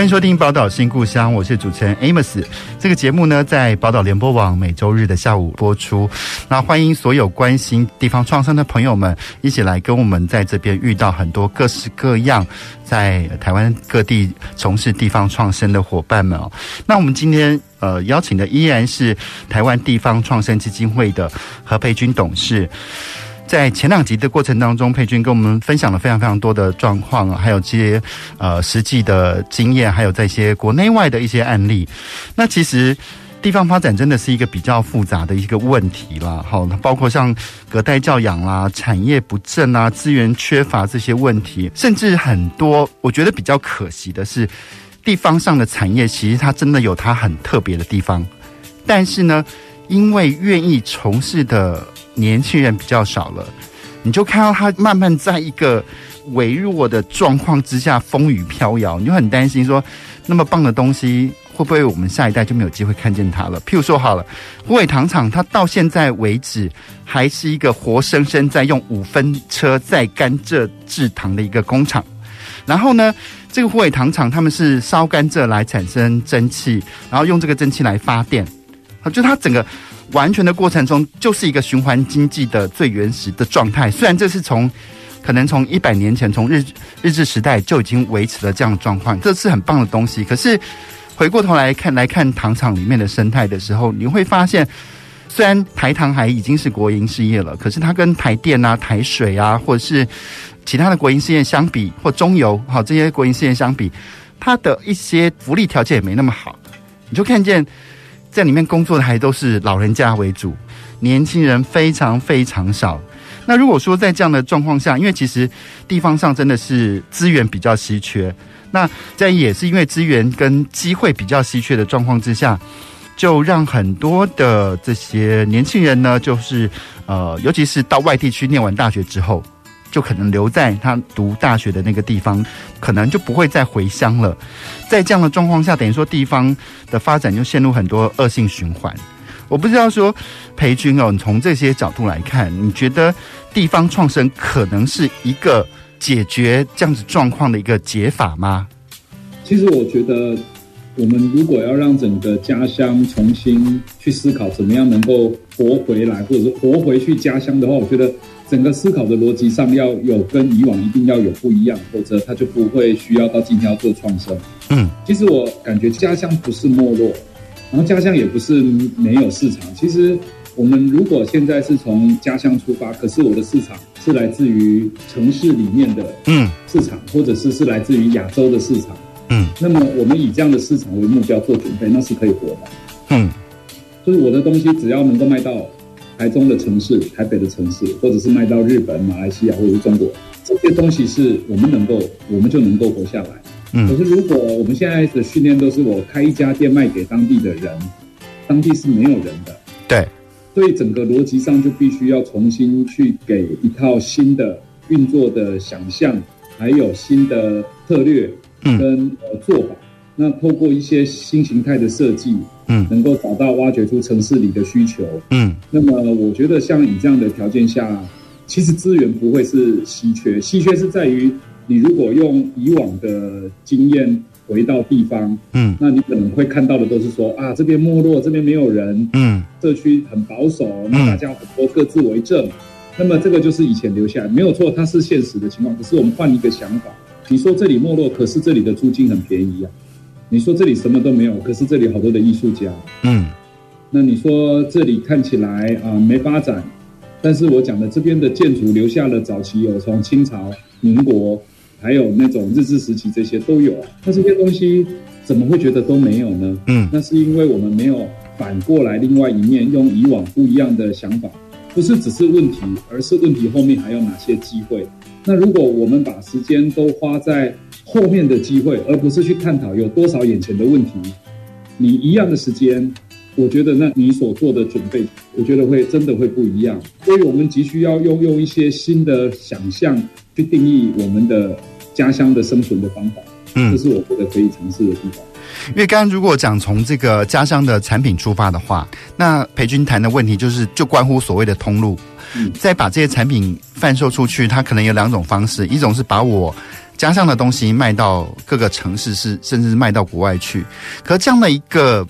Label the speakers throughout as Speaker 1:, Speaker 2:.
Speaker 1: 欢迎收听《宝岛新故乡》，我是主持人 Amos。这个节目呢，在宝岛联播网每周日的下午播出。那欢迎所有关心地方创生的朋友们，一起来跟我们在这边遇到很多各式各样在台湾各地从事地方创生的伙伴们哦。那我们今天呃邀请的依然是台湾地方创生基金会的何培军董事。在前两集的过程当中，佩君跟我们分享了非常非常多的状况，还有这些呃实际的经验，还有在一些国内外的一些案例。那其实地方发展真的是一个比较复杂的一个问题啦，好，包括像隔代教养啦、产业不振啊、资源缺乏这些问题，甚至很多我觉得比较可惜的是，地方上的产业其实它真的有它很特别的地方，但是呢，因为愿意从事的。年轻人比较少了，你就看到他慢慢在一个微弱的状况之下风雨飘摇，你就很担心说，那么棒的东西会不会我们下一代就没有机会看见它了？譬如说好了，虎尾糖厂，它到现在为止还是一个活生生在用五分车载甘蔗制糖的一个工厂。然后呢，这个虎尾糖厂他们是烧甘蔗来产生蒸汽，然后用这个蒸汽来发电，就它整个。完全的过程中，就是一个循环经济的最原始的状态。虽然这是从可能从一百年前，从日日治时代就已经维持了这样的状况，这是很棒的东西。可是回过头来看来看糖厂里面的生态的时候，你会发现，虽然台糖还已经是国营事业了，可是它跟台电啊、台水啊，或者是其他的国营事业相比，或中油好这些国营事业相比，它的一些福利条件也没那么好。你就看见。在里面工作的还都是老人家为主，年轻人非常非常少。那如果说在这样的状况下，因为其实地方上真的是资源比较稀缺，那在也是因为资源跟机会比较稀缺的状况之下，就让很多的这些年轻人呢，就是呃，尤其是到外地去念完大学之后。就可能留在他读大学的那个地方，可能就不会再回乡了。在这样的状况下，等于说地方的发展就陷入很多恶性循环。我不知道说培军哦，你从这些角度来看，你觉得地方创生可能是一个解决这样子状况的一个解法吗？
Speaker 2: 其实我觉得，我们如果要让整个家乡重新去思考怎么样能够活回来，或者是活回去家乡的话，我觉得。整个思考的逻辑上要有跟以往一定要有不一样，否则他就不会需要到今天要做创生。嗯，其实我感觉家乡不是没落，然后家乡也不是没有市场。其实我们如果现在是从家乡出发，可是我的市场是来自于城市里面的嗯市场，或者是是来自于亚洲的市场嗯，那么我们以这样的市场为目标做准备，那是可以活的。嗯，就是我的东西只要能够卖到。台中的城市、台北的城市，或者是卖到日本、马来西亚或者是中国，这些东西是我们能够，我们就能够活下来。嗯，可是如果我们现在的训练都是我开一家店卖给当地的人，当地是没有人的。
Speaker 1: 对，所
Speaker 2: 以整个逻辑上就必须要重新去给一套新的运作的想象，还有新的策略跟呃做法。那透过一些新形态的设计，嗯，能够找到挖掘出城市里的需求，嗯，那么我觉得像以这样的条件下，其实资源不会是稀缺，稀缺是在于你如果用以往的经验回到地方，嗯，那你可能会看到的都是说啊，这边没落，这边没有人，嗯，社区很保守，那大家很多各自为政，那么这个就是以前留下来，没有错，它是现实的情况。可是我们换一个想法，你说这里没落，可是这里的租金很便宜啊。你说这里什么都没有，可是这里好多的艺术家。嗯，那你说这里看起来啊没发展，但是我讲的这边的建筑留下了早期有从清朝、民国，还有那种日治时期这些都有啊。那这些东西怎么会觉得都没有呢？嗯，那是因为我们没有反过来另外一面，用以往不一样的想法，不是只是问题，而是问题后面还有哪些机会。那如果我们把时间都花在后面的机会，而不是去探讨有多少眼前的问题，你一样的时间，我觉得那你所做的准备，我觉得会真的会不一样。所以我们急需要用用一些新的想象去定义我们的家乡的生存的方法。嗯，这是我觉得可以尝试的地方。
Speaker 1: 因为刚刚如果讲从这个家乡的产品出发的话，那培军谈的问题就是就关乎所谓的通路。嗯，再把这些产品贩售出去，它可能有两种方式，一种是把我家乡的东西卖到各个城市，是甚至是卖到国外去。可这样的一个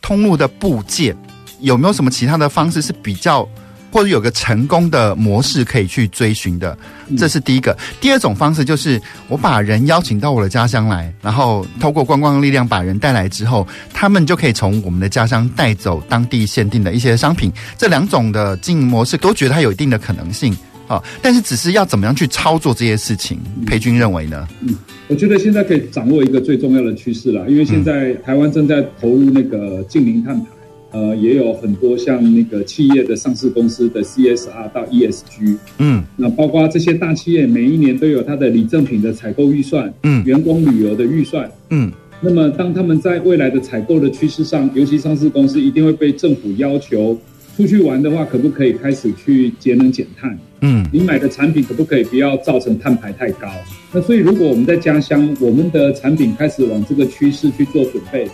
Speaker 1: 通路的部件，有没有什么其他的方式是比较？或者有个成功的模式可以去追寻的，这是第一个。第二种方式就是我把人邀请到我的家乡来，然后透过观光的力量把人带来之后，他们就可以从我们的家乡带走当地限定的一些商品。这两种的经营模式都觉得它有一定的可能性啊，但是只是要怎么样去操作这些事情，裴军认为呢？
Speaker 2: 嗯，我觉得现在可以掌握一个最重要的趋势了，因为现在台湾正在投入那个近零碳排。呃，也有很多像那个企业的上市公司的 CSR 到 ESG，嗯，那包括这些大企业每一年都有它的礼赠品的采购预算，嗯，员工旅游的预算，嗯，那么当他们在未来的采购的趋势上，尤其上市公司一定会被政府要求出去玩的话，可不可以开始去节能减碳？嗯，你买的产品可不可以不要造成碳排太高？那所以如果我们在家乡，我们的产品开始往这个趋势去做准备。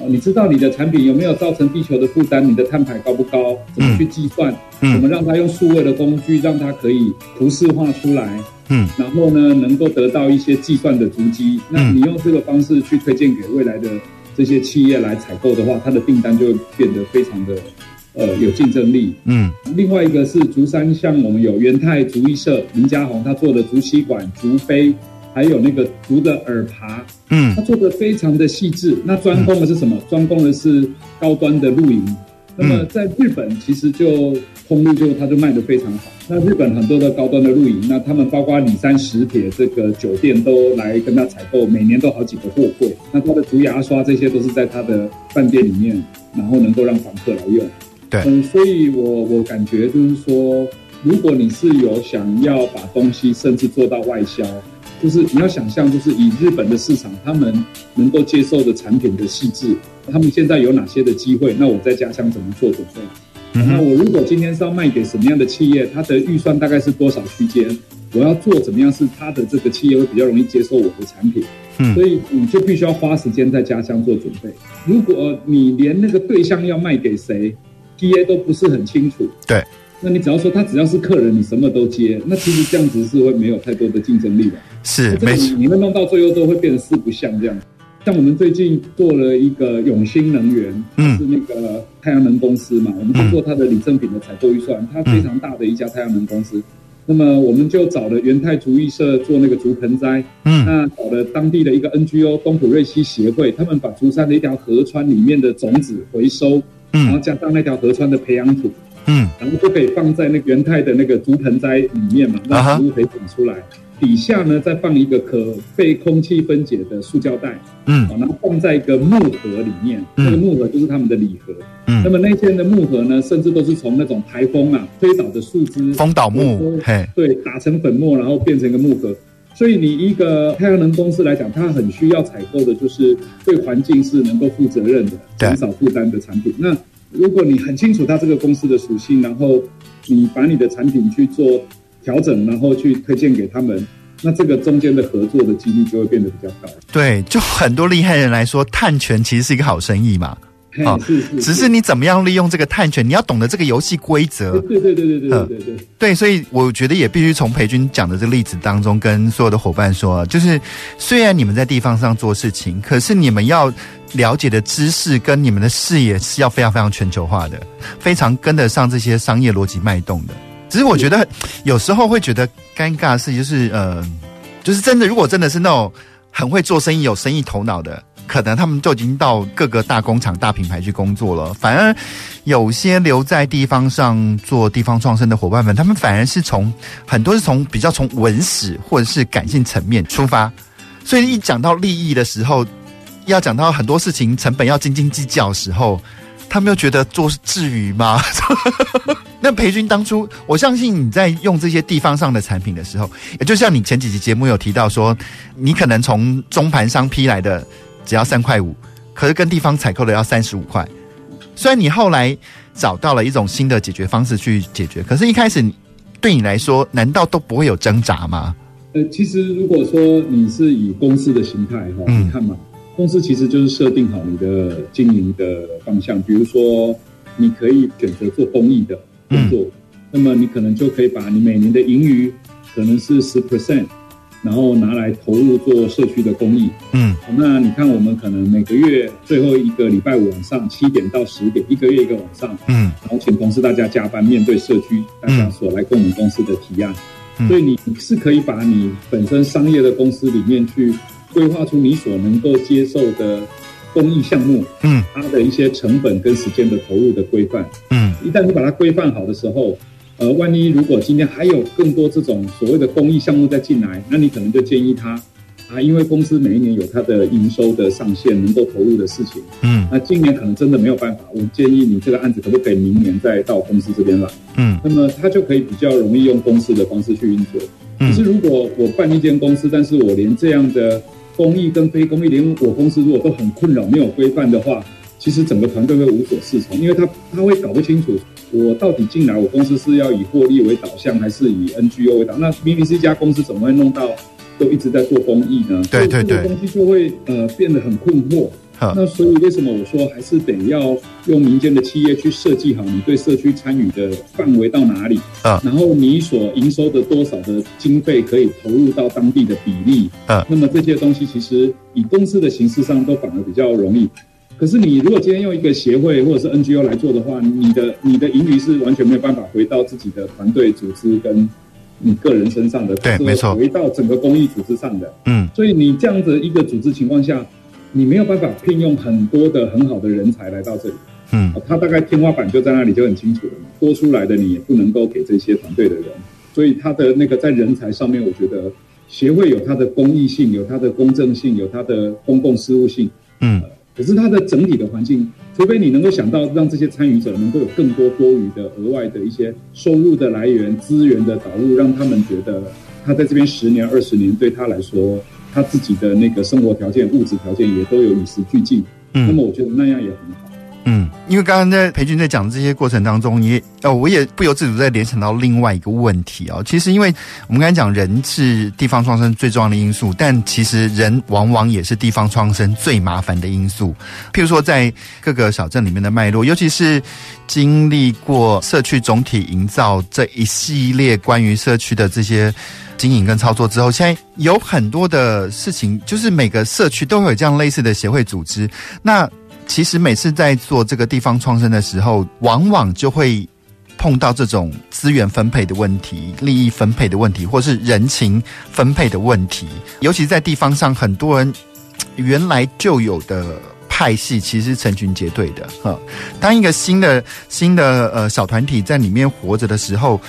Speaker 2: 哦，你知道你的产品有没有造成地球的负担？你的碳排高不高？怎么去计算？嗯，怎么让它用数位的工具，让它可以图示化出来？嗯，然后呢，能够得到一些计算的足迹。那你用这个方式去推荐给未来的这些企业来采购的话，它的订单就会变得非常的呃有竞争力。嗯，另外一个是竹山，像我们有元泰竹艺社林家宏他做的竹吸管、竹杯。还有那个竹的耳耙，嗯，他做的非常的细致。那专攻的是什么？专攻的是高端的露营。那么在日本，其实就通路就它就卖的非常好。那日本很多的高端的露营，那他们包括里山石铁这个酒店都来跟他采购，每年都好几个货柜。那他的竹牙刷这些都是在他的饭店里面，然后能够让房客来用。
Speaker 1: 对，
Speaker 2: 嗯，所以我我感觉就是说，如果你是有想要把东西甚至做到外销。就是你要想象，就是以日本的市场，他们能够接受的产品的细致，他们现在有哪些的机会？那我在家乡怎么做准备？嗯、那我如果今天是要卖给什么样的企业，它的预算大概是多少区间？我要做怎么样是它的这个企业会比较容易接受我的产品？嗯，所以你就必须要花时间在家乡做准备。如果你连那个对象要卖给谁，TA 都不是很清楚，
Speaker 1: 对。
Speaker 2: 那你只要说他只要是客人，你什么都接，那其实这样子是会没有太多的竞争力的。
Speaker 1: 是，
Speaker 2: 没错，你们弄到最后都会变得四不像这样。像我们最近做了一个永兴能源，是那个太阳能公司嘛，我们去做它的礼赠品的采购预算，它非常大的一家太阳能公司。那么我们就找了元泰竹艺社做那个竹盆栽，嗯，那找了当地的一个 NGO 东埔瑞西协会，他们把竹山的一条河川里面的种子回收，嗯，然后加上那条河川的培养土。嗯，然后就可以放在那个元泰的那个竹盆栽里面嘛，让植物可以长出来。底下呢，再放一个可被空气分解的塑胶袋，嗯，然后放在一个木盒里面，这个木盒就是他们的礼盒。嗯，那么那些的木盒呢，甚至都是从那种台风啊推倒的树枝，
Speaker 1: 风倒木，
Speaker 2: 对，打成粉末，然后变成一个木盒。所以你一个太阳能公司来讲，它很需要采购的就是对环境是能够负责任的、减少负担的产品。那如果你很清楚它这个公司的属性，然后你把你的产品去做调整，然后去推荐给他们，那这个中间的合作的几率就会变得比较高。
Speaker 1: 对，就很多厉害人来说，碳权其实是一个好生意嘛。
Speaker 2: 哦，是是，
Speaker 1: 只是你怎么样利用这个探权，你要懂得这个游戏规则。
Speaker 2: 对对对对对对对对。
Speaker 1: 对，所以我觉得也必须从培军讲的这个例子当中，跟所有的伙伴说，就是虽然你们在地方上做事情，可是你们要了解的知识跟你们的视野是要非常非常全球化的，非常跟得上这些商业逻辑脉动的。只是我觉得有时候会觉得尴尬的事，就是呃，就是真的，如果真的是那种很会做生意、有生意头脑的。可能他们就已经到各个大工厂、大品牌去工作了，反而有些留在地方上做地方创生的伙伴们，他们反而是从很多是从比较从文史或者是感性层面出发，所以一讲到利益的时候，要讲到很多事情成本要斤斤计较的时候，他们又觉得做至于吗？那培军当初，我相信你在用这些地方上的产品的时候，也就像你前几集节目有提到说，你可能从中盘商批来的。只要三块五，可是跟地方采购的要三十五块。虽然你后来找到了一种新的解决方式去解决，可是一开始对你来说，难道都不会有挣扎吗？
Speaker 2: 呃，其实如果说你是以公司的形态哈，嗯、你看嘛，公司其实就是设定好你的经营的方向，比如说你可以选择做公益的工作，嗯、那么你可能就可以把你每年的盈余可能是十 percent。然后拿来投入做社区的公益，嗯，那你看我们可能每个月最后一个礼拜五晚上七点到十点，一个月一个晚上，嗯，然后请同事大家加班，面对社区大家所来跟我们公司的提案，嗯，所以你是可以把你本身商业的公司里面去规划出你所能够接受的公益项目，嗯，它的一些成本跟时间的投入的规范，嗯，一旦你把它规范好的时候。呃，万一如果今天还有更多这种所谓的公益项目再进来，那你可能就建议他啊，因为公司每一年有它的营收的上限，能够投入的事情，嗯，那今年可能真的没有办法，我建议你这个案子可不可以明年再到公司这边来，嗯，那么他就可以比较容易用公司的方式去运作。可是如果我办一间公司，但是我连这样的公益跟非公益，连我公司如果都很困扰，没有规范的话，其实整个团队会无所适从，因为他他会搞不清楚。我到底进来，我公司是要以获利为导向，还是以 NGO 为导？那明明是一家公司，怎么会弄到都一直在做公益呢？
Speaker 1: 对对对，
Speaker 2: 东西就会呃变得很困惑。好那所以为什么我说还是得要用民间的企业去设计好你对社区参与的范围到哪里啊？然后你所营收的多少的经费可以投入到当地的比例啊？那么这些东西其实以公司的形式上都反而比较容易。可是你如果今天用一个协会或者是 NGO 来做的话，你的你的盈余是完全没有办法回到自己的团队组织跟你个人身上的，
Speaker 1: 对，没错，
Speaker 2: 回到整个公益组织上的。嗯，所以你这样的一个组织情况下，你没有办法聘用很多的很好的人才来到这里。嗯，他大概天花板就在那里就很清楚了嘛，多出来的你也不能够给这些团队的人，所以他的那个在人才上面，我觉得协会有它的公益性，有它的公正性，有它的公共事务性。嗯。可是它的整体的环境，除非你能够想到让这些参与者能够有更多多余的额外的一些收入的来源、资源的导入，让他们觉得他在这边十年、二十年对他来说，他自己的那个生活条件、物质条件也都有与时俱进。嗯，那么我觉得那样也很好。
Speaker 1: 嗯，因为刚刚在培钧在讲的这些过程当中，也哦，我也不由自主在联想到另外一个问题哦。其实，因为我们刚才讲人是地方创生最重要的因素，但其实人往往也是地方创生最麻烦的因素。譬如说，在各个小镇里面的脉络，尤其是经历过社区总体营造这一系列关于社区的这些经营跟操作之后，现在有很多的事情，就是每个社区都会有这样类似的协会组织。那其实每次在做这个地方创生的时候，往往就会碰到这种资源分配的问题、利益分配的问题，或是人情分配的问题。尤其在地方上，很多人原来就有的派系，其实成群结队的。哈，当一个新的新的呃小团体在里面活着的时候，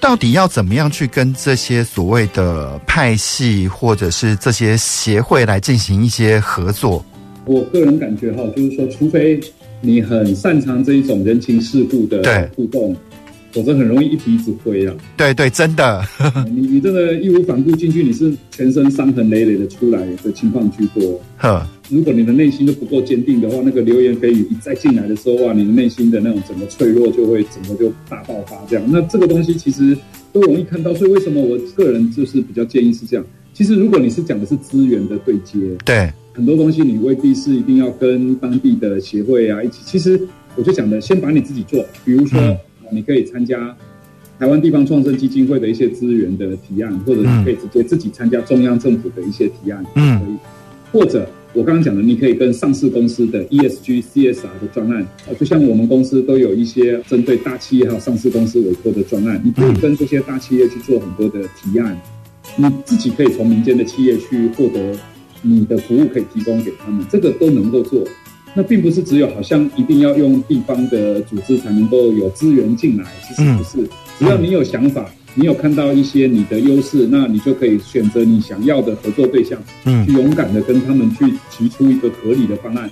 Speaker 1: 到底要怎么样去跟这些所谓的派系，或者是这些协会来进行一些合作？
Speaker 2: 我个人感觉哈，就是说，除非你很擅长这一种人情世故的互动，否则很容易一鼻子灰啊。
Speaker 1: 对对，真的，
Speaker 2: 你你真的义无反顾进去，你是全身伤痕累累的出来的情况居多。呵，如果你的内心都不够坚定的话，那个流言蜚语一再进来的时候哇，你的内心的那种整个脆弱就会整个就大爆发这样。那这个东西其实都容易看到，所以为什么我个人就是比较建议是这样。其实如果你是讲的是资源的对接，
Speaker 1: 对。
Speaker 2: 很多东西你未必是一定要跟当地的协会啊一起。其实我就讲的，先把你自己做，比如说你可以参加台湾地方创生基金会的一些资源的提案，或者你可以直接自己参加中央政府的一些提案，嗯，可以。或者我刚刚讲的，你可以跟上市公司的 ESG、CSR 的专案，就像我们公司都有一些针对大企业还有上市公司委托的专案，你可以跟这些大企业去做很多的提案，你自己可以从民间的企业去获得。你的服务可以提供给他们，这个都能够做。那并不是只有好像一定要用地方的组织才能够有资源进来，其实不是。只要你有想法，你有看到一些你的优势，那你就可以选择你想要的合作对象，嗯，去勇敢的跟他们去提出一个合理的方案。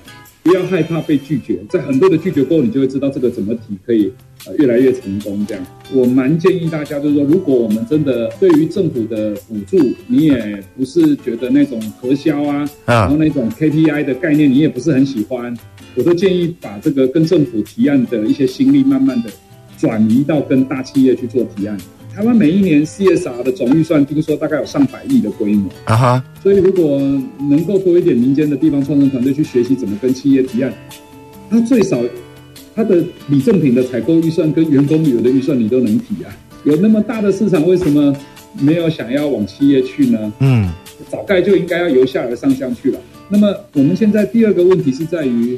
Speaker 2: 不要害怕被拒绝，在很多的拒绝过后，你就会知道这个怎么提可以呃越来越成功。这样，我蛮建议大家就是说，如果我们真的对于政府的补助，你也不是觉得那种核销啊，然后那种 KPI 的概念你也不是很喜欢，我都建议把这个跟政府提案的一些心力，慢慢的转移到跟大企业去做提案。台湾每一年 CSR 的总预算，听说大概有上百亿的规模啊哈，所以如果能够多一点民间的地方创生团队去学习怎么跟企业提案，它最少它的礼赠品的采购预算跟员工旅游的预算你都能提啊，有那么大的市场，为什么没有想要往企业去呢？嗯，早该就应该要由下而上向去了。那么我们现在第二个问题是在于，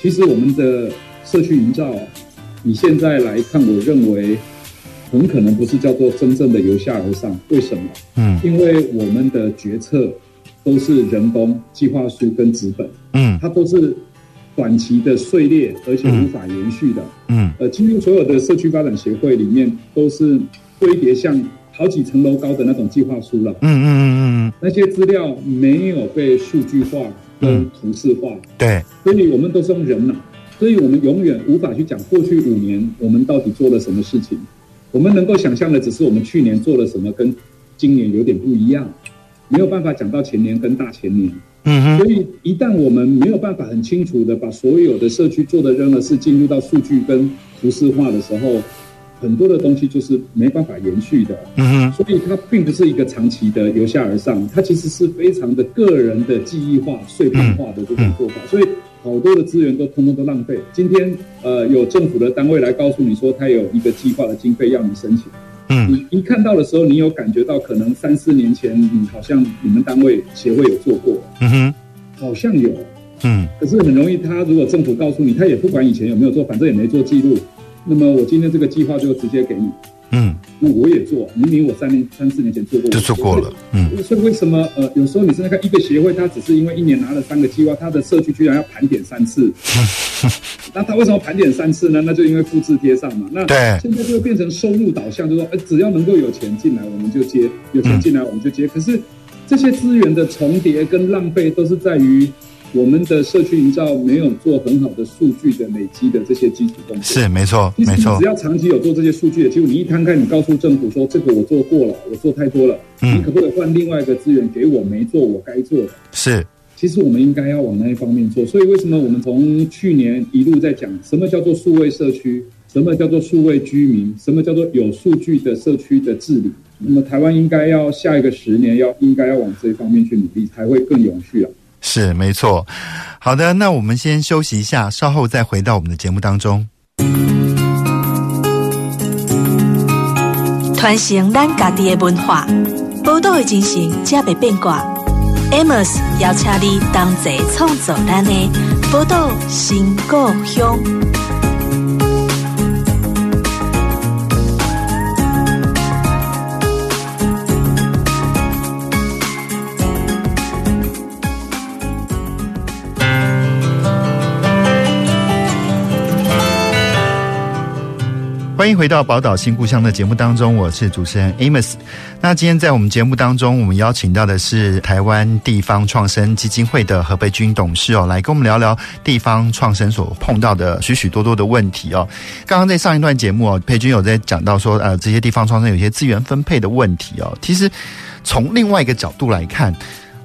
Speaker 2: 其实我们的社区营造，你现在来看，我认为。很可能不是叫做真正的由下而上，为什么？嗯，因为我们的决策都是人工计划书跟纸本，嗯，它都是短期的碎裂，而且无法延续的，嗯，呃，几乎所有的社区发展协会里面都是堆叠像好几层楼高的那种计划书了，嗯嗯嗯嗯，那些资料没有被数据化跟图示化，对，所以我们都是用人脑，所以我们永远无法去讲过去五年我们到底做了什么事情。我们能够想象的只是我们去年做了什么，跟今年有点不一样，没有办法讲到前年跟大前年。嗯哼。所以一旦我们没有办法很清楚的把所有的社区做的任何事进入到数据跟图示化的时候，很多的东西就是没办法延续的。嗯哼。所以它并不是一个长期的由下而上，它其实是非常的个人的记忆化、碎片化的这种做法。所以。好多的资源都通通都浪费。今天，呃，有政府的单位来告诉你说，他有一个计划的经费要你申请。嗯，你一看到的时候，你有感觉到可能三四年前，你好像你们单位协会有做过。嗯哼，好像有。嗯，可是很容易，他如果政府告诉你，他也不管以前有没有做，反正也没做记录。那么我今天这个计划就直接给你。嗯，那我也做，明明我三年、三四年前做过，
Speaker 1: 就做过了。嗯，
Speaker 2: 所以为什么呃，有时候你是那个一个协会，他只是因为一年拿了三个计划，他的社区居然要盘点三次。那他为什么盘点三次呢？那就因为复制贴上嘛。那对，现在就会变成收入导向，就说，呃，只要能够有钱进来，我们就接；有钱进来，我们就接。嗯、可是这些资源的重叠跟浪费，都是在于。我们的社区营造没有做很好的数据的累积的这些基础工作，
Speaker 1: 是没错，没错。
Speaker 2: 只要长期有做这些数据的，几乎你一摊开，你告诉政府说这个我做过了，我做太多了，嗯，你可不可以换另外一个资源给我没做我该做的？
Speaker 1: 是，
Speaker 2: 其实我们应该要往那一方面做。所以为什么我们从去年一路在讲什么叫做数位社区，什么叫做数位居民，什么叫做有数据的社区的治理？那么台湾应该要下一个十年要应该要往这一方面去努力，才会更永续啊。
Speaker 1: 是没错，好的，那我们先休息一下，稍后再回到我们的节目当中。
Speaker 3: 传承咱家己的文化，宝岛的精神，才袂变卦。Amos 邀请你同齐创造咱的宝岛新故乡。
Speaker 1: 欢迎回到宝岛新故乡的节目当中，我是主持人 Amos。那今天在我们节目当中，我们邀请到的是台湾地方创生基金会的何培军董事哦，来跟我们聊聊地方创生所碰到的许许多多的问题哦。刚刚在上一段节目哦，培军有在讲到说，呃，这些地方创生有些资源分配的问题哦。其实从另外一个角度来看，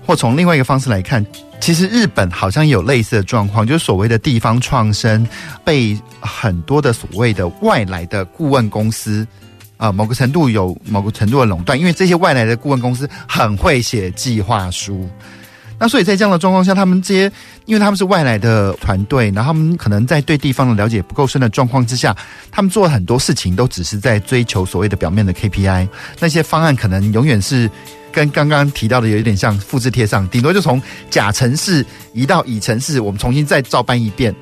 Speaker 1: 或从另外一个方式来看。其实日本好像有类似的状况，就是所谓的地方创生被很多的所谓的外来的顾问公司啊、某个程度有某个程度的垄断，因为这些外来的顾问公司很会写计划书，那所以在这样的状况下，他们这些因为他们是外来的团队，然后他们可能在对地方的了解不够深的状况之下，他们做很多事情都只是在追求所谓的表面的 KPI，那些方案可能永远是。跟刚刚提到的有一点像，复制贴上，顶多就从甲城市移到乙城市，我们重新再照搬一遍。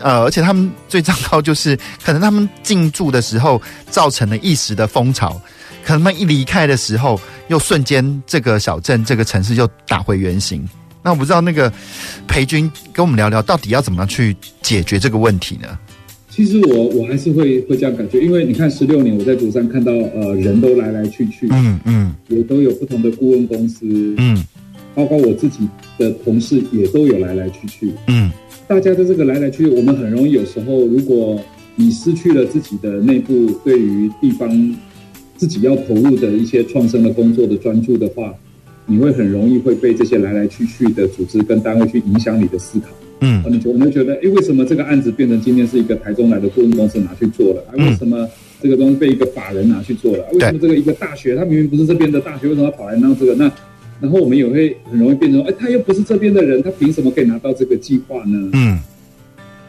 Speaker 1: 呃，而且他们最糟糕就是，可能他们进驻的时候造成了一时的风潮，可能他们一离开的时候，又瞬间这个小镇这个城市又打回原形。那我不知道那个培军跟我们聊聊，到底要怎么样去解决这个问题呢？
Speaker 2: 其实我我还是会会这样感觉，因为你看十六年我在竹山看到呃人都来来去去，嗯嗯，也都有不同的顾问公司，嗯，包括我自己的同事也都有来来去去。
Speaker 1: 嗯，
Speaker 2: 大家的这个来来去去，我们很容易有时候，如果你失去了自己的内部对于地方自己要投入的一些创生的工作的专注的话，你会很容易会被这些来来去去的组织跟单位去影响你的思考。
Speaker 1: 嗯，
Speaker 2: 我们觉得，哎，为什么这个案子变成今天是一个台中来的顾问公司拿去做了？啊，为什么这个东西被一个法人拿去做了？为什么这个一个大学，他明明不是这边的大学，为什么他跑来弄这个？那然后我们也会很容易变成，哎，他又不是这边的人，他凭什么可以拿到这个计划呢？
Speaker 1: 嗯，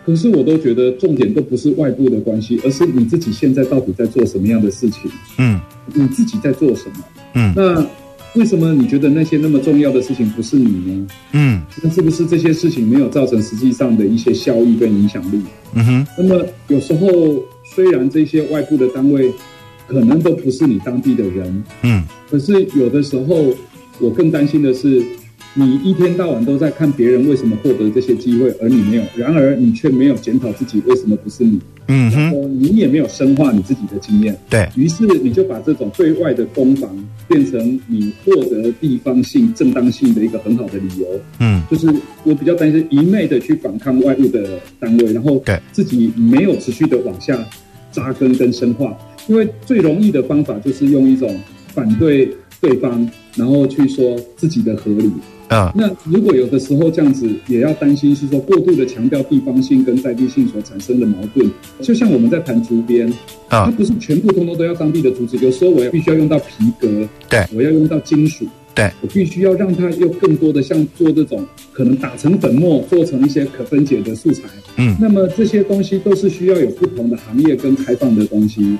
Speaker 2: 可是我都觉得重点都不是外部的关系，而是你自己现在到底在做什么样的事情？
Speaker 1: 嗯，
Speaker 2: 你自己在做什么？
Speaker 1: 嗯，
Speaker 2: 那。为什么你觉得那些那么重要的事情不是你呢？
Speaker 1: 嗯，
Speaker 2: 那是不是这些事情没有造成实际上的一些效益跟影响力？
Speaker 1: 嗯哼。
Speaker 2: 那么有时候虽然这些外部的单位可能都不是你当地的人，
Speaker 1: 嗯，
Speaker 2: 可是有的时候我更担心的是。你一天到晚都在看别人为什么获得这些机会，而你没有，然而你却没有检讨自己为什么不是你。
Speaker 1: 嗯哼，
Speaker 2: 然后你也没有深化你自己的经验。
Speaker 1: 对，
Speaker 2: 于是你就把这种对外的攻防变成你获得地方性正当性的一个很好的理由。
Speaker 1: 嗯，
Speaker 2: 就是我比较担心一昧的去反抗外部的单位，然后对自己没有持续的往下扎根跟深化，因为最容易的方法就是用一种反对对方，然后去说自己的合理。
Speaker 1: 啊，
Speaker 2: 那如果有的时候这样子，也要担心是说过度的强调地方性跟在地性所产生的矛盾。就像我们在谈竹编，啊，它不是全部通通都要当地的竹子，有时候我要必须要用到皮革，
Speaker 1: 对，
Speaker 2: 我要用到金属，
Speaker 1: 对，
Speaker 2: 我必须要让它有更多的像做这种可能打成粉末，做成一些可分解的素材。
Speaker 1: 嗯，
Speaker 2: 那么这些东西都是需要有不同的行业跟开放的东西。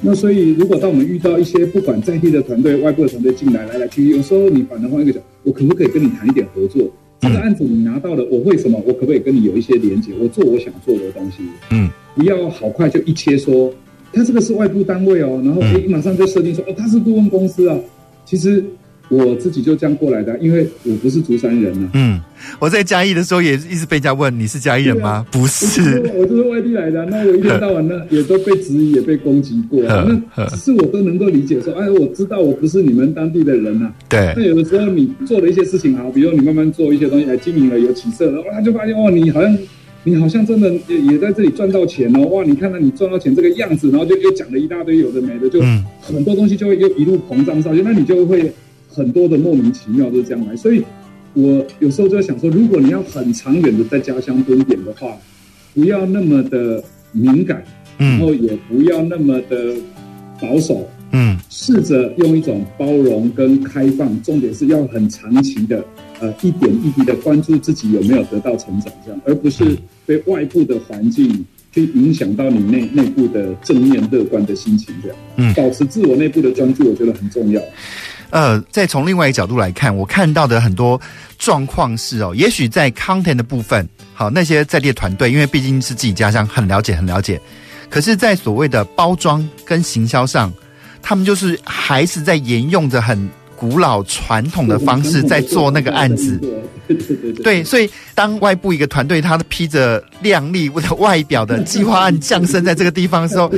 Speaker 2: 那所以，如果当我们遇到一些不管在地的团队、外部的团队进来，来来去去，有时候你反而换一个角，我可不可以跟你谈一点合作？这个案子你拿到了，我为什么？我可不可以跟你有一些连接？我做我想做的东西。
Speaker 1: 嗯，
Speaker 2: 不要好快就一切说，他这个是外部单位哦，然后可以马上就设定说，哦，他是顾问公司啊。其实。我自己就这样过来的，因为我不是竹山人啊。
Speaker 1: 嗯，我在嘉义的时候也一直被人家问，你是嘉义人吗？啊、不是，
Speaker 2: 我就是外地来的。那我一天到晚呢，也都被质疑，也被攻击过。那只是我都能够理解说，哎，我知道我不是你们当地的人呐、啊。
Speaker 1: 对。
Speaker 2: 那有的时候你做了一些事情啊，比如你慢慢做一些东西来经营了，有起色了，哇，就发现哇，你好像你好像真的也也在这里赚到钱哦。哇，你看到你赚到钱这个样子，然后就又讲了一大堆有的没的，就很多东西就会又一路膨胀上去，那你就会。很多的莫名其妙都是这样来，所以我有时候就在想说，如果你要很长远的在家乡蹲点的话，不要那么的敏感，然后也不要那么的保守，嗯，试着用一种包容跟开放，重点是要很长期的，呃，一点一滴的关注自己有没有得到成长，这样，而不是被外部的环境去影响到你内内部的正面乐观的心情，这样，嗯，保持自我内部的专注，我觉得很重要。
Speaker 1: 呃，再从另外一个角度来看，我看到的很多状况是哦，也许在 content 的部分，好，那些在地的团队，因为毕竟是自己家乡，很了解，很了解。可是，在所谓的包装跟行销上，他们就是还是在沿用着很古老传统的方式在做那个案子。对，所以当外部一个团队，他披着亮丽的外表的计划案降生在这个地方的时候，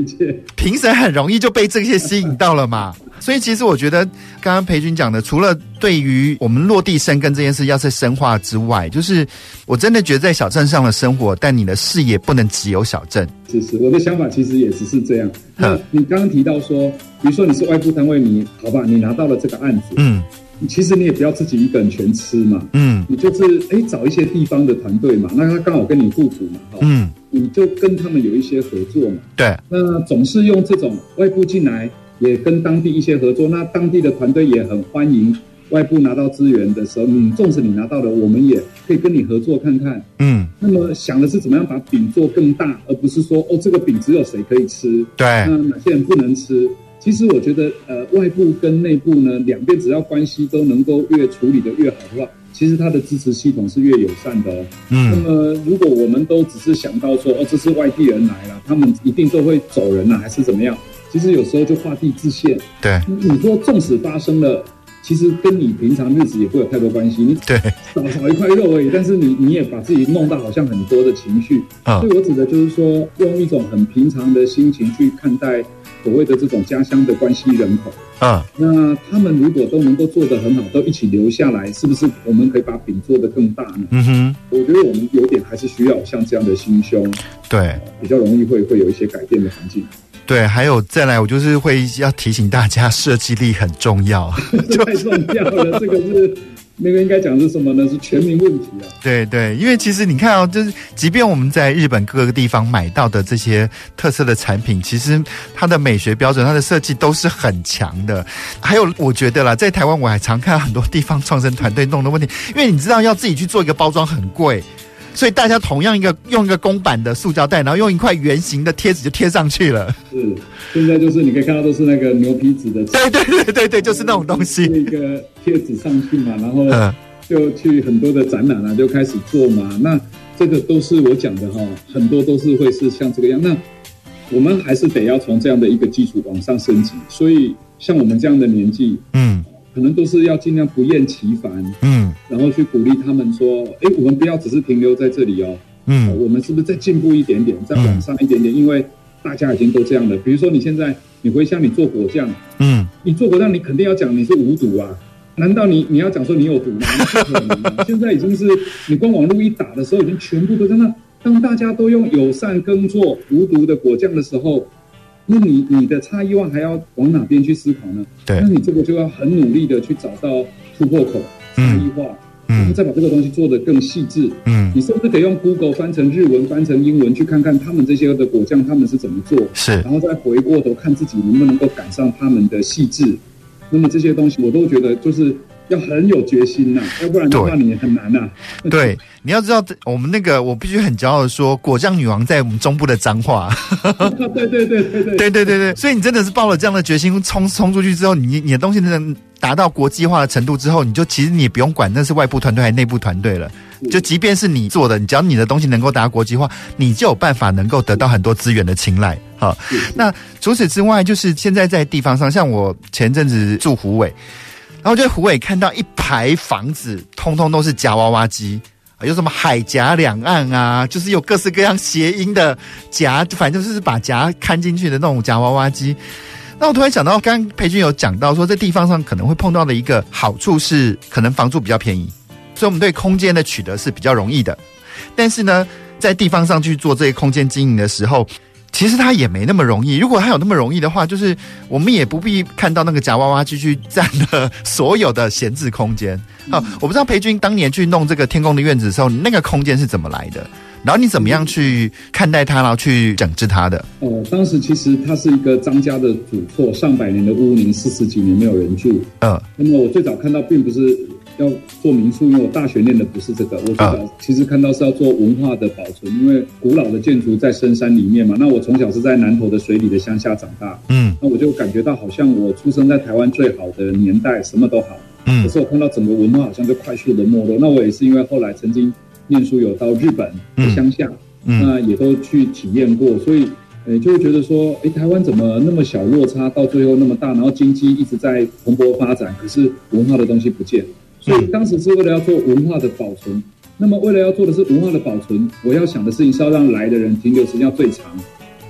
Speaker 1: 评审很容易就被这些吸引到了嘛。所以，其实我觉得，刚刚培军讲的，除了对于我们落地生根这件事要在深化之外，就是我真的觉得在小镇上的生活，但你的视野不能只有小镇。
Speaker 2: 是是，我的想法其实也只是这样。那你刚刚提到说，比如说你是外部单位，你好吧，你拿到了这个案子，嗯，其实你也不要自己一个人全吃嘛，嗯，你就是哎找一些地方的团队嘛，那他刚好跟你互补嘛，哈，嗯，你就跟他们有一些合作嘛，
Speaker 1: 对，
Speaker 2: 那总是用这种外部进来。也跟当地一些合作，那当地的团队也很欢迎外部拿到资源的时候，你纵使你拿到了，我们也可以跟你合作看看。嗯，那么想的是怎么样把饼做更大，而不是说哦这个饼只有谁可以吃，
Speaker 1: 对，
Speaker 2: 那哪些人不能吃？其实我觉得，呃，外部跟内部呢，两边只要关系都能够越处理得越好的话，其实它的支持系统是越友善的哦。嗯，那么如果我们都只是想到说哦这是外地人来了，他们一定都会走人啊，还是怎么样？其实有时候就画地自限。
Speaker 1: 对，
Speaker 2: 你说纵使发生了，其实跟你平常日子也不会有太多关系。你
Speaker 1: 对
Speaker 2: 少少一块肉而已，但是你你也把自己弄到好像很多的情绪。啊，所以我指的就是说，用一种很平常的心情去看待所谓的这种家乡的关系人口。
Speaker 1: 啊，
Speaker 2: 那他们如果都能够做得很好，都一起留下来，是不是我们可以把饼做得更大呢？
Speaker 1: 嗯哼，
Speaker 2: 我觉得我们有点还是需要像这样的心胸，
Speaker 1: 对，
Speaker 2: 比较容易会会有一些改变的环境。
Speaker 1: 对，还有再来，我就是会要提醒大家，设计力很重要，
Speaker 2: 太重要了，这个是。那个应该讲是什么呢？是全民问题啊！
Speaker 1: 对对，因为其实你看哦，就是即便我们在日本各个地方买到的这些特色的产品，其实它的美学标准、它的设计都是很强的。还有，我觉得啦，在台湾我还常看到很多地方创生团队弄的问题，因为你知道要自己去做一个包装很贵。所以大家同样一个用一个公版的塑胶袋，然后用一块圆形的贴纸就贴上去了。
Speaker 2: 是，现在就是你可以看到都是那个牛皮纸的。
Speaker 1: 对对对对对，就是那种东西。
Speaker 2: 一个贴纸上去嘛，然后就去很多的展览啊，就开始做嘛。那这个都是我讲的哈，很多都是会是像这个样。那我们还是得要从这样的一个基础往上升级。所以像我们这样的年纪，嗯。可能都是要尽量不厌其烦，嗯，然后去鼓励他们说，哎，我们不要只是停留在这里哦，嗯，我们是不是再进步一点点，再往上一点点？因为大家已经都这样了。比如说你现在，你回想你做果酱，嗯，你做果酱，你肯定要讲你是无毒啊？难道你你要讲说你有毒吗？不可能。现在已经是你光网络一打的时候，已经全部都在那。当大家都用友善耕作、无毒的果酱的时候。那你你的差异化还要往哪边去思考呢？对，那你这个就要很努力的去找到突破口，差异化，嗯，然后再把这个东西做得更细致。嗯，你甚至可以用 Google 翻成日文、翻成英文去看看他们这些的果酱他们是怎么做，是，然后再回过头看自己能不能够赶上他们的细致。那么这些东西我都觉得就是。要很有决心呐、啊，要不然的话你也很难呐、啊。
Speaker 1: 对，你要知道，我们那个我必须很骄傲的说，果酱女王在我们中部的彰化。
Speaker 2: 对对对对对对
Speaker 1: 对对对，所以你真的是抱了这样的决心，冲冲出去之后，你你的东西能达到国际化的程度之后，你就其实你也不用管那是外部团队还是内部团队了。就即便是你做的，你只要你的东西能够达到国际化，你就有办法能够得到很多资源的青睐。好，那除此之外，就是现在在地方上，像我前阵子住湖尾。然后就虎尾看到一排房子，通通都是夹娃娃机啊，有什么海夹两岸啊，就是有各式各样谐音的夹，反正就是把夹看进去的那种夹娃娃机。那我突然想到，刚培钧有讲到说，在地方上可能会碰到的一个好处是，可能房租比较便宜，所以我们对空间的取得是比较容易的。但是呢，在地方上去做这些空间经营的时候，其实它也没那么容易。如果它有那么容易的话，就是我们也不必看到那个夹娃娃机去占了所有的闲置空间。好，我不知道培军当年去弄这个天宫的院子的时候，那个空间是怎么来的？然后你怎么样去看待它，然后去整治它的？
Speaker 2: 哦，当时其实它是一个张家的主厝，上百年的屋龄，四十几年没有人住。嗯，那么我最早看到并不是。要做民宿，因为我大学念的不是这个，我最早其实看到是要做文化的保存，因为古老的建筑在深山里面嘛。那我从小是在南投的水里的乡下长大，嗯，那我就感觉到好像我出生在台湾最好的年代，什么都好，嗯，可是我看到整个文化好像就快速的没落。那我也是因为后来曾经念书有到日本的乡下，嗯，那也都去体验过，所以，诶，就会觉得说，诶，台湾怎么那么小落差，到最后那么大，然后经济一直在蓬勃发展，可是文化的东西不见。所以当时是为了要做文化的保存，那么为了要做的是文化的保存，我要想的事情是要让来的人停留时间要最长。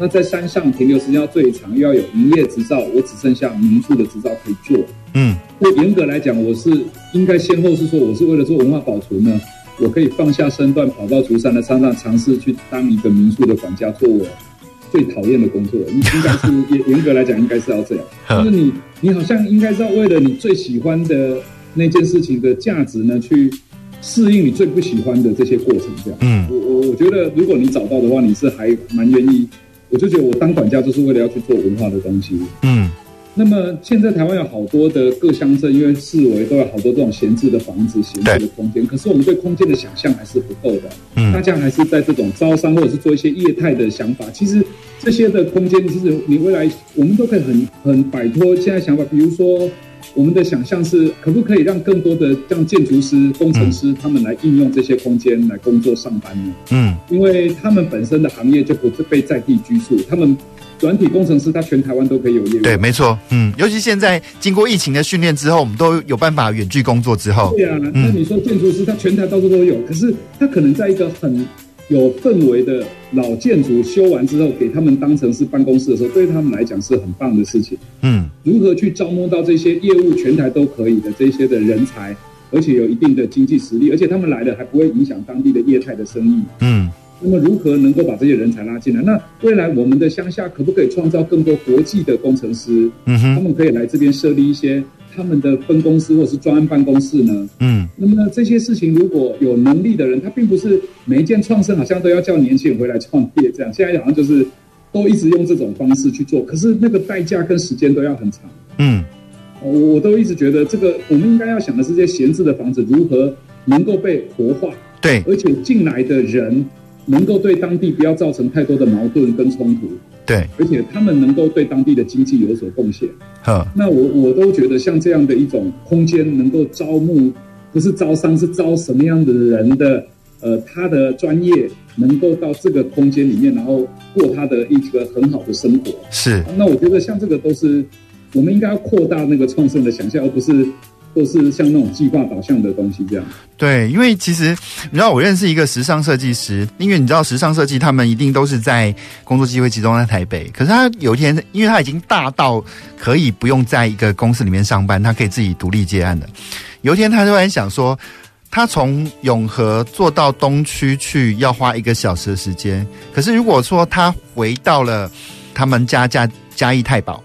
Speaker 2: 那在山上停留时间要最长，又要有营业执照，我只剩下民宿的执照可以做。嗯，那严格来讲，我是应该先后是说，我是为了做文化保存呢，我可以放下身段，跑到竹山的山上尝试去当一个民宿的管家，做我最讨厌的工作。应该是严严格来讲，应该是要这样。就是你，你好像应该是要为了你最喜欢的。那件事情的价值呢，去适应你最不喜欢的这些过程，这样。嗯，我我我觉得，如果你找到的话，你是还蛮愿意。我就觉得我当管家就是为了要去做文化的东西。嗯，那么现在台湾有好多的各乡镇，因为四围都有好多这种闲置的房子、闲置的空间，可是我们对空间的想象还是不够的。嗯，大家还是在这种招商或者是做一些业态的想法。其实这些的空间，其实你未来我们都可以很很摆脱现在想法，比如说。我们的想象是，可不可以让更多的像建筑师、工程师他们来应用这些空间来工作上班呢？嗯，因为他们本身的行业就不是被在地拘束，他们软体工程师他全台湾都可以有业务。
Speaker 1: 对，没错。嗯，尤其现在经过疫情的训练之后，我们都有办法远距工作之后。
Speaker 2: 对啊，那你说建筑师他全台到处都有，可是他可能在一个很有氛围的老建筑修完之后，给他们当成是办公室的时候，对他们来讲是很棒的事情。
Speaker 1: 嗯，
Speaker 2: 如何去招募到这些业务全台都可以的这些的人才，而且有一定的经济实力，而且他们来了还不会影响当地的业态的生意。
Speaker 1: 嗯，
Speaker 2: 那么如何能够把这些人才拉进来？那未来我们的乡下可不可以创造更多国际的工程师？
Speaker 1: 嗯哼，
Speaker 2: 他们可以来这边设立一些。他们的分公司或者是专案办公室呢？
Speaker 1: 嗯，
Speaker 2: 那么呢，这些事情如果有能力的人，他并不是每一件创生好像都要叫年轻人回来创业这样。现在好像就是都一直用这种方式去做，可是那个代价跟时间都要很长。
Speaker 1: 嗯，
Speaker 2: 我我都一直觉得这个我们应该要想的是，这些闲置的房子如何能够被活化？
Speaker 1: 对，
Speaker 2: 而且进来的人能够对当地不要造成太多的矛盾跟冲突。
Speaker 1: 对，
Speaker 2: 而且他们能够对当地的经济有所贡献。
Speaker 1: 呵，
Speaker 2: 那我我都觉得像这样的一种空间，能够招募，不是招商，是招什么样的人的？呃，他的专业能够到这个空间里面，然后过他的一个很好的生活。
Speaker 1: 是。
Speaker 2: 那我觉得像这个都是我们应该要扩大那个创生的想象，而不是。或是像那种计划导向的东西这样。
Speaker 1: 对，因为其实你知道，我认识一个时尚设计师，因为你知道，时尚设计他们一定都是在工作机会集中在台北。可是他有一天，因为他已经大到可以不用在一个公司里面上班，他可以自己独立接案的。有一天，他突然想说，他从永和坐到东区去要花一个小时的时间。可是如果说他回到了他们家家嘉义太保。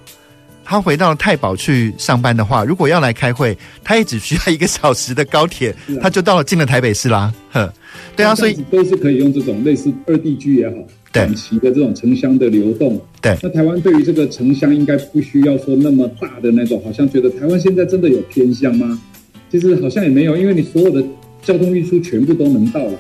Speaker 1: 他回到太保去上班的话，如果要来开会，他也只需要一个小时的高铁，啊、他就到了进了台北市啦。呵，对啊，所以
Speaker 2: 都是可以用这种类似二地居也好，短期的这种城乡的流动。
Speaker 1: 对，
Speaker 2: 那台湾对于这个城乡应该不需要说那么大的那种，好像觉得台湾现在真的有偏乡吗？其实好像也没有，因为你所有的交通运输全部都能到了。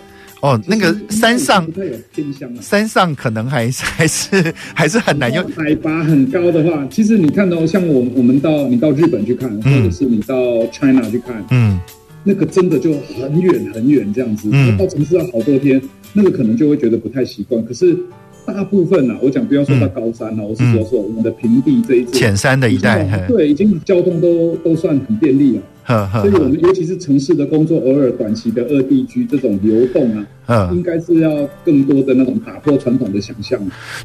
Speaker 1: 哦，那个山上，
Speaker 2: 不太有偏乡啊。
Speaker 1: 山上可能还是 还是还是很难用。
Speaker 2: 海拔很高的话，其实你看到像我我们到你到日本去看，或者是你到 China 去看，
Speaker 1: 嗯，
Speaker 2: 那个真的就很远很远这样子，嗯，到城市要好多天，那个可能就会觉得不太习惯。可是大部分啊，我讲不要说到高山啊，我是说说我们的平地这一
Speaker 1: 浅山的一带，
Speaker 2: 对，已经交通都都算很便利了。所以我们尤其是城市的工作，偶尔短期的二地居这种流动啊，嗯，应该是要更多的那种打破传统的想象。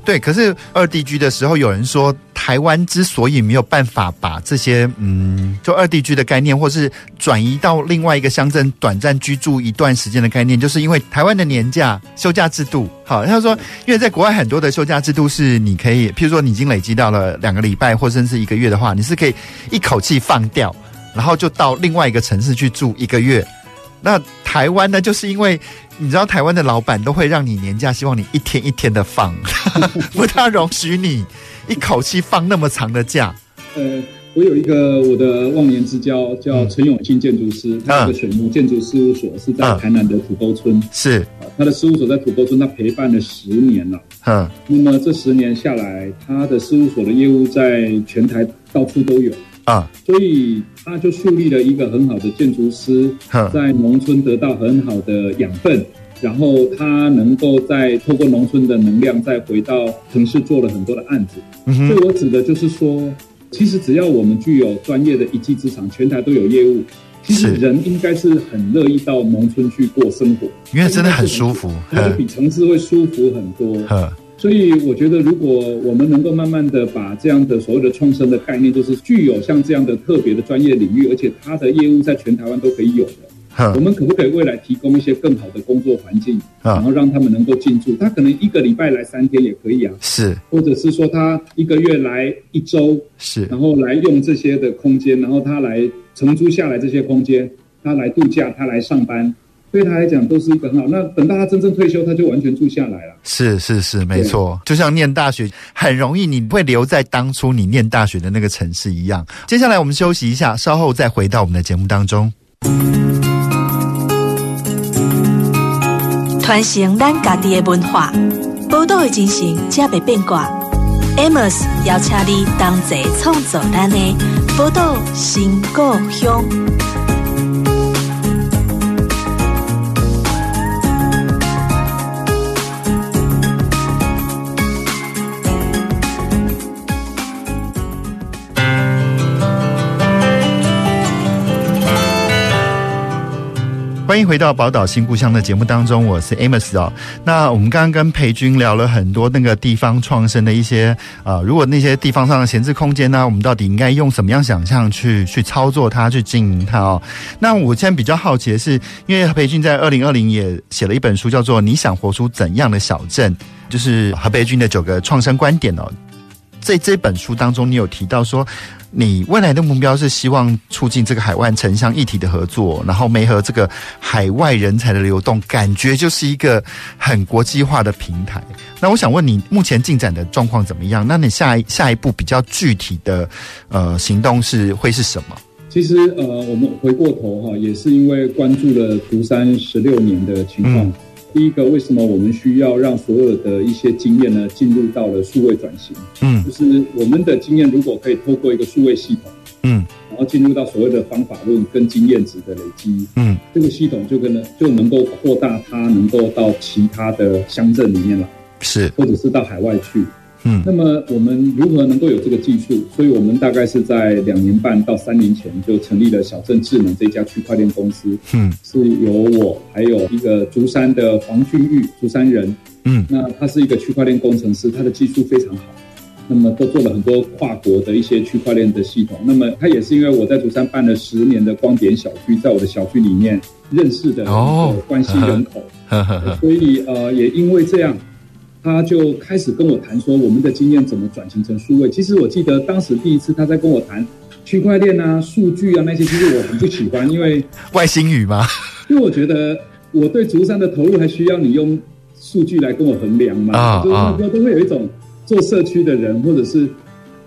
Speaker 1: 对，可是二地居的时候，有人说台湾之所以没有办法把这些嗯，就二地居的概念，或是转移到另外一个乡镇短暂居住一段时间的概念，就是因为台湾的年假休假制度。好，他说，因为在国外很多的休假制度是你可以，譬如说你已经累积到了两个礼拜或甚至一个月的话，你是可以一口气放掉。然后就到另外一个城市去住一个月。那台湾呢？就是因为你知道，台湾的老板都会让你年假，希望你一天一天的放，不大容许你一口气放那么长的假。
Speaker 2: 呃，我有一个我的忘年之交，叫陈永庆建筑师，他的水木建筑事务所是在台南的土沟村。
Speaker 1: 是，
Speaker 2: 他的事务所在土沟村，他陪伴了十年了。
Speaker 1: 嗯，
Speaker 2: 那么这十年下来，他的事务所的业务在全台到处都有。
Speaker 1: 啊，
Speaker 2: 所以他就树立了一个很好的建筑师，在农村得到很好的养分，然后他能够再透过农村的能量，再回到城市做了很多的案子。所以我指的就是说，其实只要我们具有专业的一技之长，全台都有业务，其实人应该是很乐意到农村去过生活，
Speaker 1: 因为真的很舒服，
Speaker 2: 它就比城市会舒服很多。所以我觉得，如果我们能够慢慢的把这样的所谓的创生的概念，就是具有像这样的特别的专业领域，而且它的业务在全台湾都可以有的，我们可不可以未来提供一些更好的工作环境，然后让他们能够进驻？他可能一个礼拜来三天也可以啊，
Speaker 1: 是，
Speaker 2: 或者是说他一个月来一周，
Speaker 1: 是，
Speaker 2: 然后来用这些的空间，然后他来承租下来这些空间，他来度假，他来上班。对他来讲都是一个很好。那等到他真正退休，他就完全住下来了。
Speaker 1: 是是是，没错。就像念大学，很容易你会留在当初你念大学的那个城市一样。接下来我们休息一下，稍后再回到我们的节目当中。
Speaker 3: 传承咱家己的文化，宝岛的精神，才袂变卦。Amos 邀请你同齐创造咱的宝岛新故乡。
Speaker 1: 欢迎回到宝岛新故乡的节目当中，我是 Amos 哦。那我们刚刚跟培军聊了很多那个地方创生的一些啊、如果那些地方上的闲置空间呢，我们到底应该用什么样想象去去操作它，去经营它哦？那我现在比较好奇的是，因为培军在二零二零也写了一本书，叫做《你想活出怎样的小镇》，就是何培军的九个创生观点哦。在这本书当中，你有提到说，你未来的目标是希望促进这个海外城乡一体的合作，然后媒合这个海外人才的流动，感觉就是一个很国际化的平台。那我想问你，目前进展的状况怎么样？那你下一下一步比较具体的呃行动是会是什么？
Speaker 2: 其实呃，我们回过头哈，也是因为关注了独山十六年的情况。嗯第一个，为什么我们需要让所有的一些经验呢进入到了数位转型？嗯，就是我们的经验如果可以透过一个数位系统，嗯，然后进入到所谓的方法论跟经验值的累积，嗯，这个系统就跟能就能够扩大它，能够到其他的乡镇里面来，是，或者是到海外去。嗯，那么我们如何能够有这个技术？所以我们大概是在两年半到三年前就成立了小镇智能这家区块链公司。嗯，是由我还有一个竹山的黄俊玉，竹山人。嗯，那他是一个区块链工程师，他的技术非常好。那么都做了很多跨国的一些区块链的系统。那么他也是因为我在竹山办了十年的光点小区，在我的小区里面认识的哦关系人口，所以呃也因为这样。他就开始跟我谈说，我们的经验怎么转型成数位。其实我记得当时第一次他在跟我谈区块链啊、数据啊那些，其实我很不喜欢，因为
Speaker 1: 外星语嘛？
Speaker 2: 因为我觉得我对竹山的投入还需要你用数据来跟我衡量嘛。啊，就是那时候都会有一种做社区的人，或者是。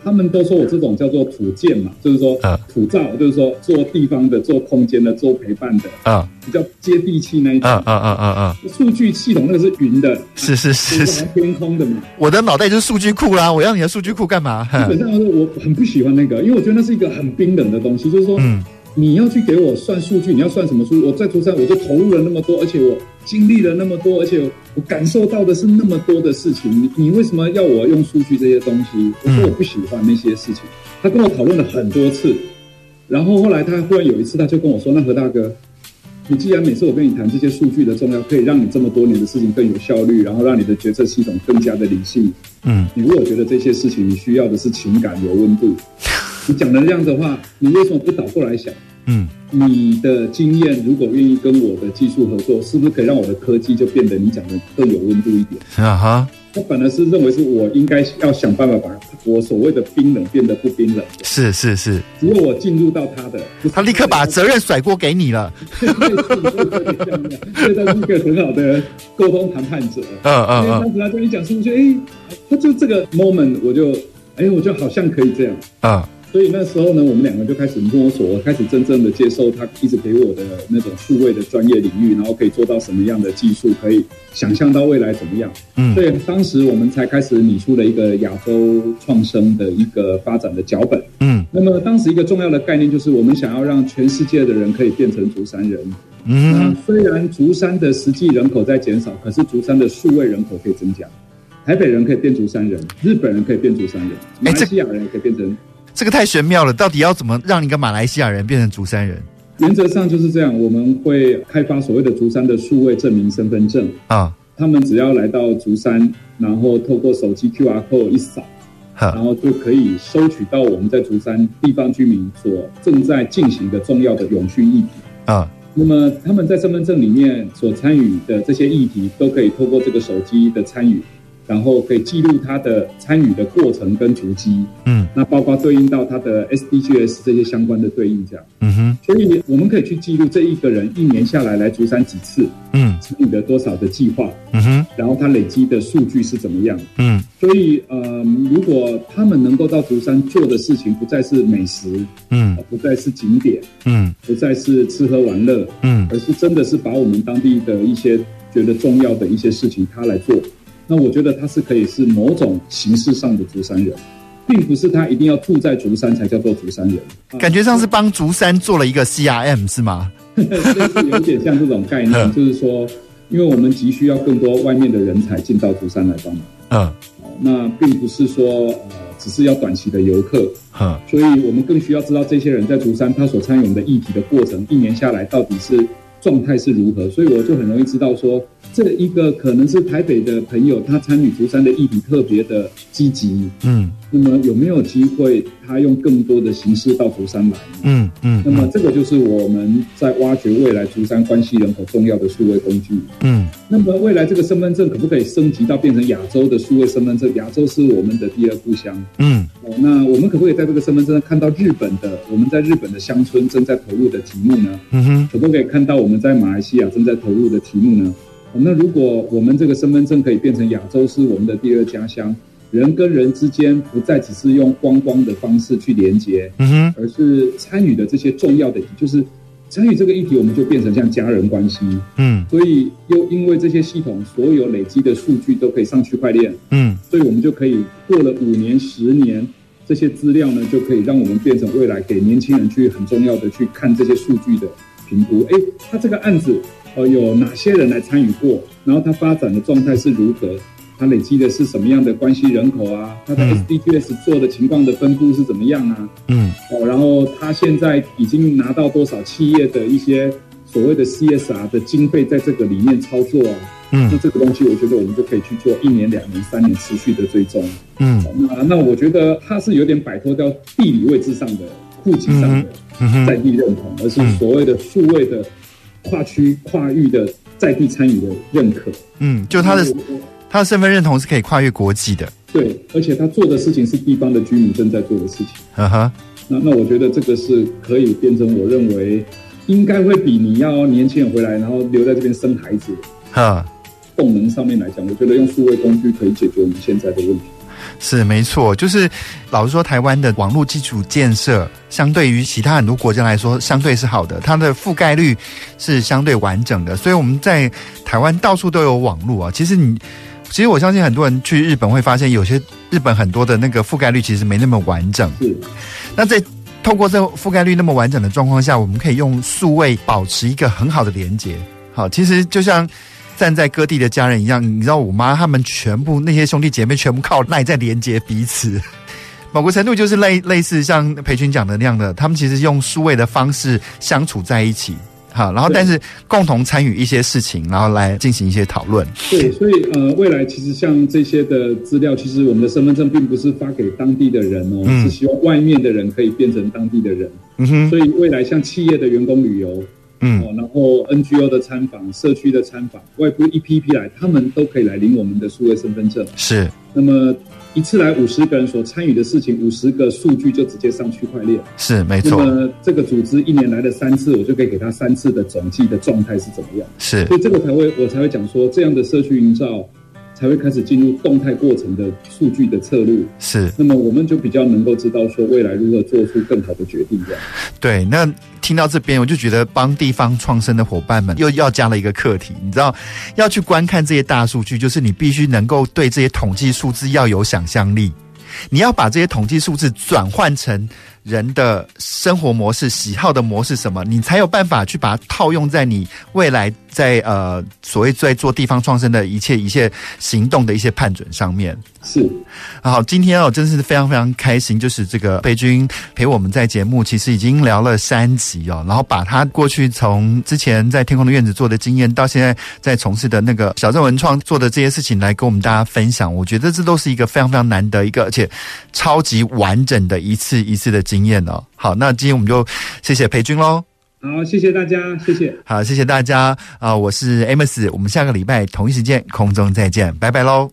Speaker 2: 他们都说我这种叫做土建嘛，就是说土造，就是说做地方的、做空间的、做陪伴的，啊，比较接地气那一种，啊啊啊啊啊！数据系统那个是云的，
Speaker 1: 是是是是
Speaker 2: 天空的嘛。
Speaker 1: 我的脑袋就是数据库啦，我要你的数据库干嘛？
Speaker 2: 基本上我很不喜欢那个，因为我觉得那是一个很冰冷的东西，就是说，嗯。你要去给我算数据，你要算什么数据？我在竹山，我就投入了那么多，而且我经历了那么多，而且我感受到的是那么多的事情。你你为什么要我用数据这些东西？我说我不喜欢那些事情。他跟我讨论了很多次，然后后来他忽然有一次，他就跟我说：“那何大哥，你既然每次我跟你谈这些数据的重要，可以让你这么多年的事情更有效率，然后让你的决策系统更加的理性。嗯，你如果觉得这些事情你需要的是情感有温度。”你讲的这样的话，你为什么不倒过来想？嗯，你的经验如果愿意跟我的技术合作，是不是可以让我的科技就变得你讲的更有温度一点？啊哈，他本来是认为是我应该要想办法把我所谓的冰冷变得不冰冷。
Speaker 1: 是是是，
Speaker 2: 如果我进入到他的，
Speaker 1: 他立刻把责任甩锅给你了。
Speaker 2: 所以他是一个很好的沟通谈判者。嗯嗯嗯，当时他跟你讲是不是？哎，他就这个 moment，我就哎，我就好像可以这样啊。所以那时候呢，我们两个就开始摸索，我开始真正的接受他一直给我的那种数位的专业领域，然后可以做到什么样的技术，可以想象到未来怎么样。嗯，所以当时我们才开始拟出了一个亚洲创生的一个发展的脚本。嗯，那么当时一个重要的概念就是，我们想要让全世界的人可以变成竹山人。嗯，那虽然竹山的实际人口在减少，可是竹山的数位人口可以增加。台北人可以变竹山人，日本人可以变竹山人，马来西亚人也可以变成。
Speaker 1: 这个太玄妙了，到底要怎么让一个马来西亚人变成竹山人？
Speaker 2: 原则上就是这样，我们会开发所谓的竹山的数位证明身份证啊。他们只要来到竹山，然后透过手机 QR code 一扫，然后就可以收取到我们在竹山地方居民所正在进行的重要的永续议题啊。那么他们在身份证里面所参与的这些议题，都可以透过这个手机的参与。然后可以记录他的参与的过程跟足迹，嗯，那包括对应到他的 SDGs 这些相关的对应这样，嗯哼，所以我们可以去记录这一个人一年下来来竹山几次，嗯，参与了多少的计划，嗯哼，然后他累积的数据是怎么样，嗯，所以呃，如果他们能够到竹山做的事情不再是美食，嗯，不再是景点，嗯，不再是吃喝玩乐，嗯，而是真的是把我们当地的一些觉得重要的一些事情他来做。那我觉得他是可以是某种形式上的竹山人，并不是他一定要住在竹山才叫做竹山人。
Speaker 1: 感觉上是帮竹山做了一个 CRM 是吗？
Speaker 2: 就是有点像这种概念，就是说，因为我们急需要更多外面的人才进到竹山来帮忙。嗯，那并不是说呃只是要短期的游客。嗯，所以我们更需要知道这些人在竹山他所参与我们的议题的过程，一年下来到底是状态是如何，所以我就很容易知道说，这一个可能是台北的朋友，他参与竹山的议题特别的积极，嗯，那么有没有机会他用更多的形式到竹山来？嗯嗯，那么这个就是我们在挖掘未来竹山关系人口重要的数位工具，嗯，那么未来这个身份证可不可以升级到变成亚洲的数位身份证？亚洲是我们的第二故乡，嗯，哦，那我们可不可以在这个身份证上看到日本的我们在日本的乡村正在投入的题目呢？嗯哼，可不可以看到我们？我们在马来西亚正在投入的题目呢？那如果我们这个身份证可以变成亚洲是我们的第二家乡，人跟人之间不再只是用光光的方式去连接，嗯哼，而是参与的这些重要的就是参与这个议题，我们就变成像家人关系，嗯，所以又因为这些系统所有累积的数据都可以上区块链，嗯，所以我们就可以过了五年、十年，这些资料呢，就可以让我们变成未来给年轻人去很重要的去看这些数据的。评估，哎，他这个案子，呃，有哪些人来参与过？然后他发展的状态是如何？他累积的是什么样的关系人口啊？他的 SDGs 做的情况的分布是怎么样啊？嗯，哦，然后他现在已经拿到多少企业的一些所谓的 CSR 的经费在这个里面操作啊？嗯，那这个东西，我觉得我们就可以去做一年、两年、三年持续的追踪。嗯，那那我觉得他是有点摆脱掉地理位置上的。户籍上的在地认同，而是所谓的数位的跨区跨域的在地参与的认可。
Speaker 1: 嗯，就他的他的身份认同是可以跨越国际的。
Speaker 2: 对，而且他做的事情是地方的居民正在做的事情。哈哈，那那我觉得这个是可以变成，我认为应该会比你要年轻人回来，然后留在这边生孩子，哈，动能上面来讲，我觉得用数位工具可以解决我们现在的问题。
Speaker 1: 是没错，就是老实说，台湾的网络基础建设相对于其他很多国家来说，相对是好的，它的覆盖率是相对完整的，所以我们在台湾到处都有网络啊。其实你，其实我相信很多人去日本会发现，有些日本很多的那个覆盖率其实没那么完整。是，那在透过这覆盖率那么完整的状况下，我们可以用数位保持一个很好的连接。好，其实就像。站在各地的家人一样，你知道我妈他们全部那些兄弟姐妹全部靠赖在连接彼此，某个程度就是类类似像培群讲的那样的，他们其实用数位的方式相处在一起，好，然后但是共同参与一些事情，然后来进行一些讨论。
Speaker 2: 对，所以呃，未来其实像这些的资料，其实我们的身份证并不是发给当地的人哦，嗯、是希望外面的人可以变成当地的人。嗯哼，所以未来像企业的员工旅游。嗯，然后 NGO 的参访、社区的参访、外部一批一批来，他们都可以来领我们的数位身份证。
Speaker 1: 是，
Speaker 2: 那么一次来五十个人所参与的事情，五十个数据就直接上区块链。
Speaker 1: 是，没错。
Speaker 2: 那么这个组织一年来了三次，我就可以给他三次的总计的状态是怎么样？
Speaker 1: 是，
Speaker 2: 所以这个才会我才会讲说，这样的社区营造。才会开始进入动态过程的数据的测录，
Speaker 1: 是。
Speaker 2: 那么我们就比较能够知道说未来如何做出更好的决定，这样。
Speaker 1: 对，那听到这边我就觉得帮地方创生的伙伴们又要加了一个课题，你知道，要去观看这些大数据，就是你必须能够对这些统计数字要有想象力，你要把这些统计数字转换成。人的生活模式、喜好的模式什么，你才有办法去把它套用在你未来在呃所谓在做地方创生的一切一切行动的一些判准上面。
Speaker 2: 是，
Speaker 1: 好，今天哦，真是非常非常开心，就是这个培军陪我们在节目，其实已经聊了三集哦，然后把他过去从之前在天空的院子做的经验，到现在在从事的那个小镇文创做的这些事情来跟我们大家分享，我觉得这都是一个非常非常难得一个，而且超级完整的一次一次的经验哦。好，那今天我们就谢谢裴军喽。
Speaker 2: 好，谢谢大家，谢谢。
Speaker 1: 好，谢谢大家啊，呃，我是 Amos，我们下个礼拜同一时间空中再见，拜拜喽。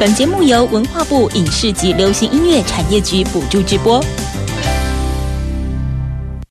Speaker 3: 本节目由文化部影视及流行音乐产业局补助直播。